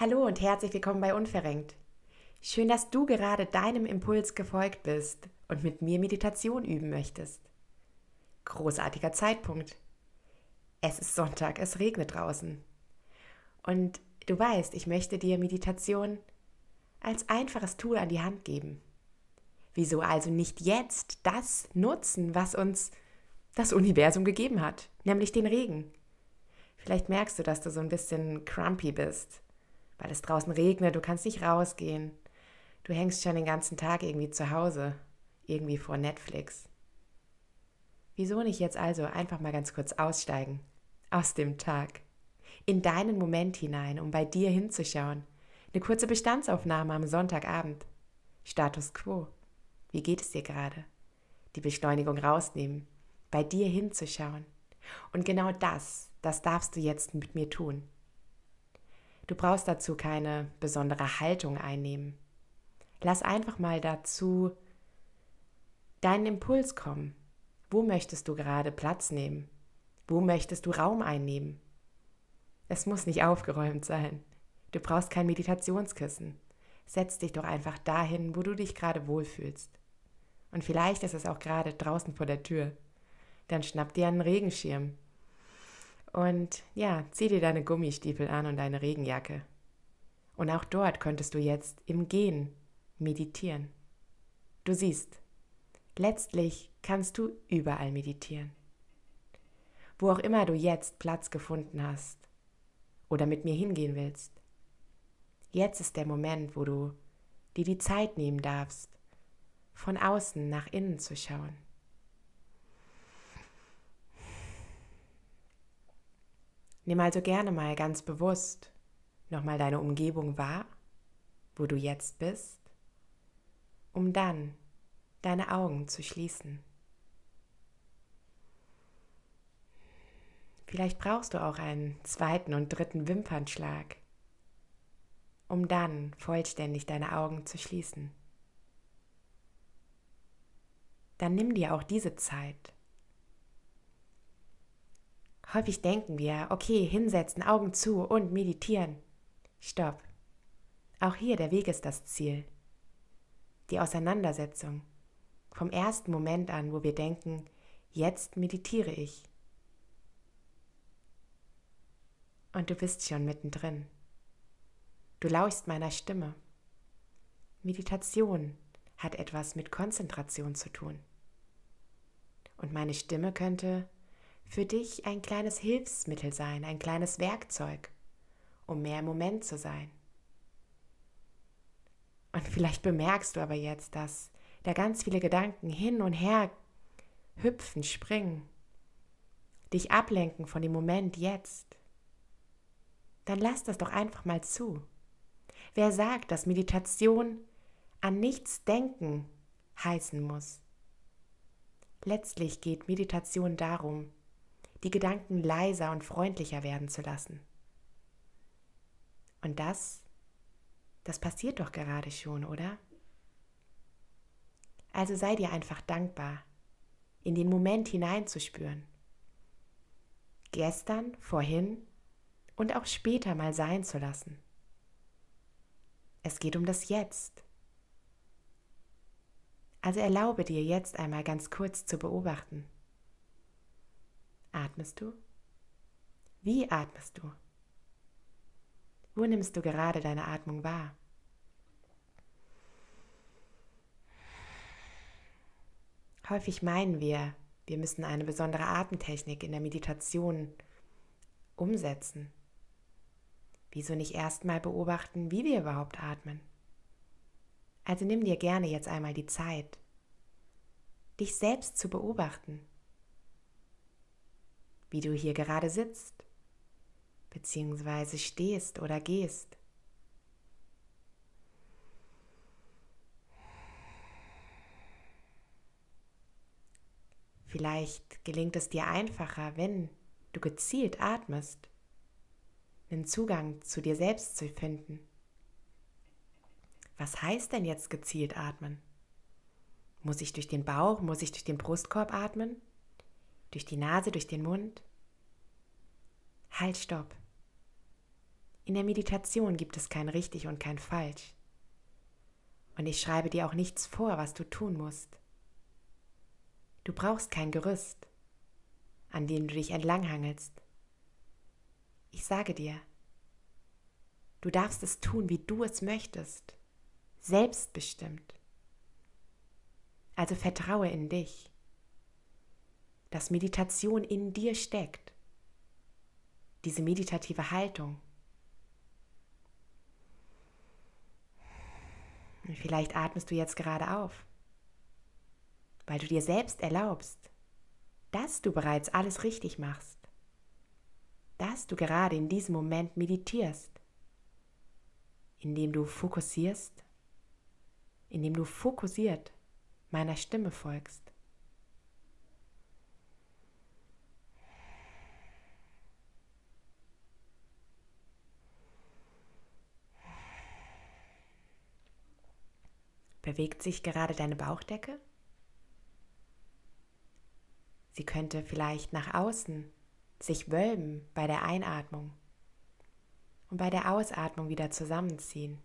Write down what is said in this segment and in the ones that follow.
Hallo und herzlich willkommen bei Unverrenkt. Schön, dass du gerade deinem Impuls gefolgt bist und mit mir Meditation üben möchtest. Großartiger Zeitpunkt. Es ist Sonntag, es regnet draußen. Und du weißt, ich möchte dir Meditation als einfaches Tool an die Hand geben. Wieso also nicht jetzt das nutzen, was uns das Universum gegeben hat, nämlich den Regen? Vielleicht merkst du, dass du so ein bisschen crumpy bist weil es draußen regnet, du kannst nicht rausgehen. Du hängst schon den ganzen Tag irgendwie zu Hause, irgendwie vor Netflix. Wieso nicht jetzt also einfach mal ganz kurz aussteigen aus dem Tag, in deinen Moment hinein, um bei dir hinzuschauen? Eine kurze Bestandsaufnahme am Sonntagabend. Status quo. Wie geht es dir gerade? Die Beschleunigung rausnehmen, bei dir hinzuschauen. Und genau das, das darfst du jetzt mit mir tun. Du brauchst dazu keine besondere Haltung einnehmen. Lass einfach mal dazu deinen Impuls kommen. Wo möchtest du gerade Platz nehmen? Wo möchtest du Raum einnehmen? Es muss nicht aufgeräumt sein. Du brauchst kein Meditationskissen. Setz dich doch einfach dahin, wo du dich gerade wohlfühlst. Und vielleicht ist es auch gerade draußen vor der Tür. Dann schnapp dir einen Regenschirm und ja, zieh dir deine Gummistiefel an und deine Regenjacke. Und auch dort könntest du jetzt im Gehen meditieren. Du siehst, letztlich kannst du überall meditieren. Wo auch immer du jetzt Platz gefunden hast oder mit mir hingehen willst. Jetzt ist der Moment, wo du dir die Zeit nehmen darfst, von außen nach innen zu schauen. Nimm also gerne mal ganz bewusst nochmal deine Umgebung wahr, wo du jetzt bist, um dann deine Augen zu schließen. Vielleicht brauchst du auch einen zweiten und dritten Wimpernschlag, um dann vollständig deine Augen zu schließen. Dann nimm dir auch diese Zeit Häufig denken wir, okay, hinsetzen, Augen zu und meditieren. Stopp. Auch hier der Weg ist das Ziel. Die Auseinandersetzung. Vom ersten Moment an, wo wir denken, jetzt meditiere ich. Und du bist schon mittendrin. Du lauschst meiner Stimme. Meditation hat etwas mit Konzentration zu tun. Und meine Stimme könnte für dich ein kleines Hilfsmittel sein, ein kleines Werkzeug, um mehr im Moment zu sein. Und vielleicht bemerkst du aber jetzt, dass da ganz viele Gedanken hin und her hüpfen, springen, dich ablenken von dem Moment jetzt. Dann lass das doch einfach mal zu. Wer sagt, dass Meditation an nichts denken heißen muss? Letztlich geht Meditation darum, die Gedanken leiser und freundlicher werden zu lassen. Und das, das passiert doch gerade schon, oder? Also sei dir einfach dankbar, in den Moment hineinzuspüren. Gestern, vorhin und auch später mal sein zu lassen. Es geht um das Jetzt. Also erlaube dir jetzt einmal ganz kurz zu beobachten. Atmest du? Wie atmest du? Wo nimmst du gerade deine Atmung wahr? Häufig meinen wir, wir müssen eine besondere Atemtechnik in der Meditation umsetzen. Wieso nicht erstmal beobachten, wie wir überhaupt atmen? Also nimm dir gerne jetzt einmal die Zeit, dich selbst zu beobachten wie du hier gerade sitzt, beziehungsweise stehst oder gehst. Vielleicht gelingt es dir einfacher, wenn du gezielt atmest, einen Zugang zu dir selbst zu finden. Was heißt denn jetzt gezielt atmen? Muss ich durch den Bauch, muss ich durch den Brustkorb atmen? Durch die Nase, durch den Mund? Halt, stopp. In der Meditation gibt es kein richtig und kein falsch. Und ich schreibe dir auch nichts vor, was du tun musst. Du brauchst kein Gerüst, an dem du dich entlanghangelst. Ich sage dir, du darfst es tun, wie du es möchtest, selbstbestimmt. Also vertraue in dich, dass Meditation in dir steckt, diese meditative Haltung. Vielleicht atmest du jetzt gerade auf, weil du dir selbst erlaubst, dass du bereits alles richtig machst, dass du gerade in diesem Moment meditierst, indem du fokussierst, indem du fokussiert meiner Stimme folgst. Bewegt sich gerade deine Bauchdecke? Sie könnte vielleicht nach außen sich wölben bei der Einatmung und bei der Ausatmung wieder zusammenziehen.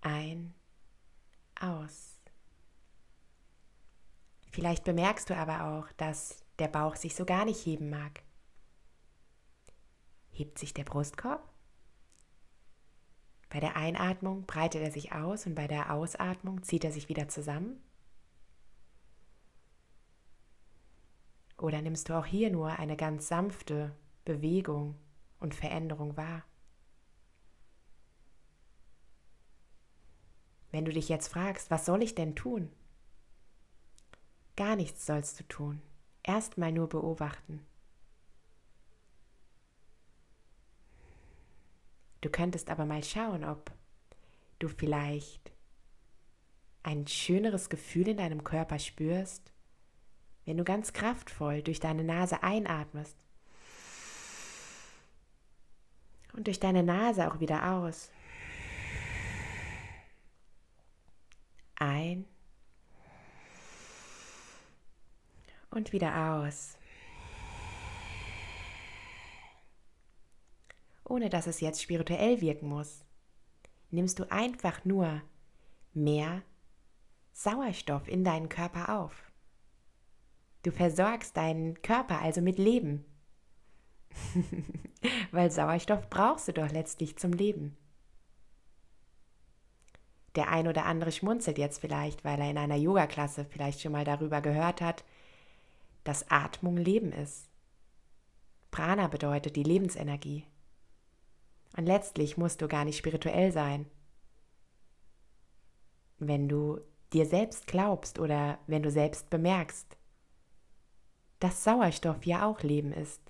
Ein, aus. Vielleicht bemerkst du aber auch, dass der Bauch sich so gar nicht heben mag. Hebt sich der Brustkorb? Bei der Einatmung breitet er sich aus und bei der Ausatmung zieht er sich wieder zusammen? Oder nimmst du auch hier nur eine ganz sanfte Bewegung und Veränderung wahr? Wenn du dich jetzt fragst, was soll ich denn tun? Gar nichts sollst du tun. Erstmal nur beobachten. Du könntest aber mal schauen, ob du vielleicht ein schöneres Gefühl in deinem Körper spürst, wenn du ganz kraftvoll durch deine Nase einatmest und durch deine Nase auch wieder aus. Ein und wieder aus. Ohne dass es jetzt spirituell wirken muss, nimmst du einfach nur mehr Sauerstoff in deinen Körper auf. Du versorgst deinen Körper also mit Leben. Weil Sauerstoff brauchst du doch letztlich zum Leben. Der ein oder andere schmunzelt jetzt vielleicht, weil er in einer Yoga-Klasse vielleicht schon mal darüber gehört hat, dass Atmung Leben ist. Prana bedeutet die Lebensenergie. Und letztlich musst du gar nicht spirituell sein. Wenn du dir selbst glaubst oder wenn du selbst bemerkst, dass Sauerstoff ja auch Leben ist,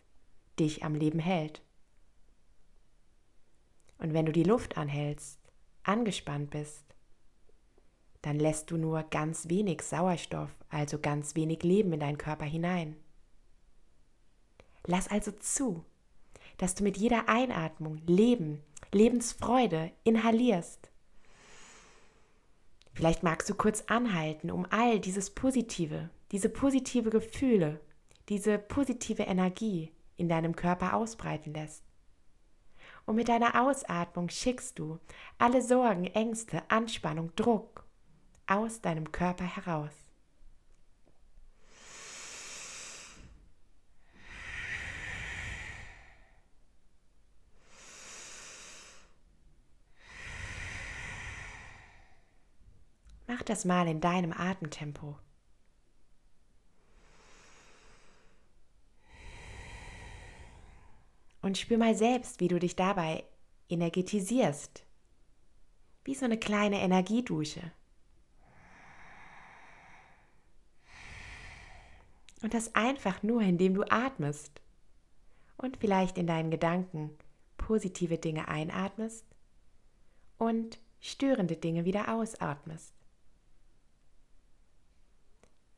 dich am Leben hält. Und wenn du die Luft anhältst, angespannt bist, dann lässt du nur ganz wenig Sauerstoff, also ganz wenig Leben in deinen Körper hinein. Lass also zu, dass du mit jeder Einatmung Leben, Lebensfreude inhalierst. Vielleicht magst du kurz anhalten, um all dieses Positive, diese positive Gefühle, diese positive Energie in deinem Körper ausbreiten lässt. Und mit deiner Ausatmung schickst du alle Sorgen, Ängste, Anspannung, Druck, aus deinem Körper heraus. Das mal in deinem Atemtempo. Und spür mal selbst, wie du dich dabei energetisierst. Wie so eine kleine Energiedusche. Und das einfach nur, indem du atmest und vielleicht in deinen Gedanken positive Dinge einatmest und störende Dinge wieder ausatmest.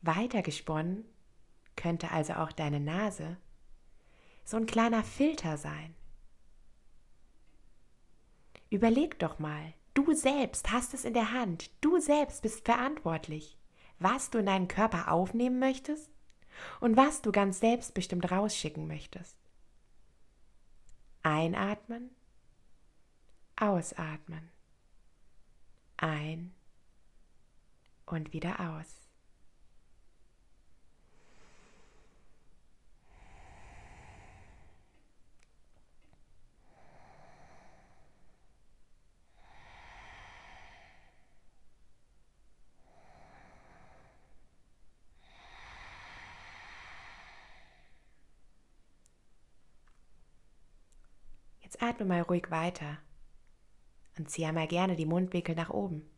Weitergesponnen könnte also auch deine Nase so ein kleiner Filter sein. Überleg doch mal, du selbst hast es in der Hand, du selbst bist verantwortlich, was du in deinen Körper aufnehmen möchtest und was du ganz selbstbestimmt rausschicken möchtest. Einatmen, ausatmen. Ein und wieder aus. Jetzt atme mal ruhig weiter und zieh einmal gerne die Mundwinkel nach oben.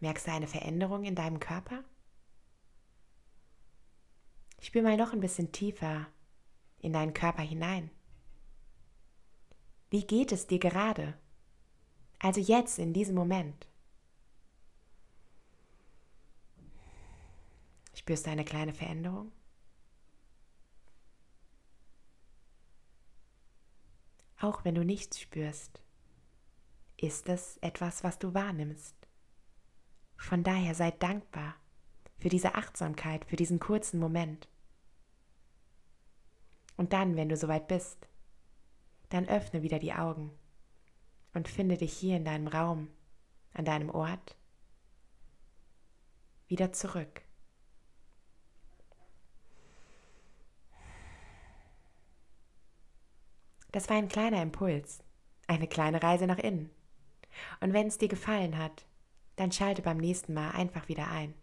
Merkst du eine Veränderung in deinem Körper? Spür mal noch ein bisschen tiefer in deinen Körper hinein. Wie geht es dir gerade? Also jetzt, in diesem Moment. Spürst du eine kleine Veränderung? Auch wenn du nichts spürst, ist es etwas, was du wahrnimmst. Von daher sei dankbar für diese Achtsamkeit, für diesen kurzen Moment. Und dann, wenn du soweit bist, dann öffne wieder die Augen und finde dich hier in deinem Raum, an deinem Ort, wieder zurück. Das war ein kleiner Impuls, eine kleine Reise nach innen. Und wenn es dir gefallen hat, dann schalte beim nächsten Mal einfach wieder ein.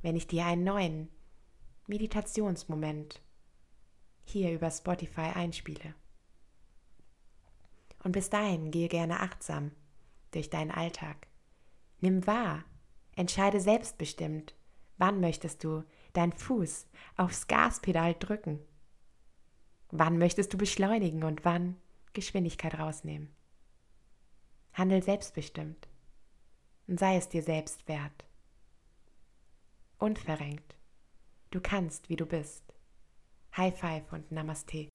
Wenn ich dir einen neuen Meditationsmoment hier über Spotify einspiele. Und bis dahin gehe gerne achtsam durch deinen Alltag. Nimm wahr, entscheide selbstbestimmt, wann möchtest du deinen Fuß aufs Gaspedal drücken Wann möchtest du beschleunigen und wann Geschwindigkeit rausnehmen? Handel selbstbestimmt und sei es dir selbst wert. Unverrenkt. Du kannst, wie du bist. High Five und Namaste.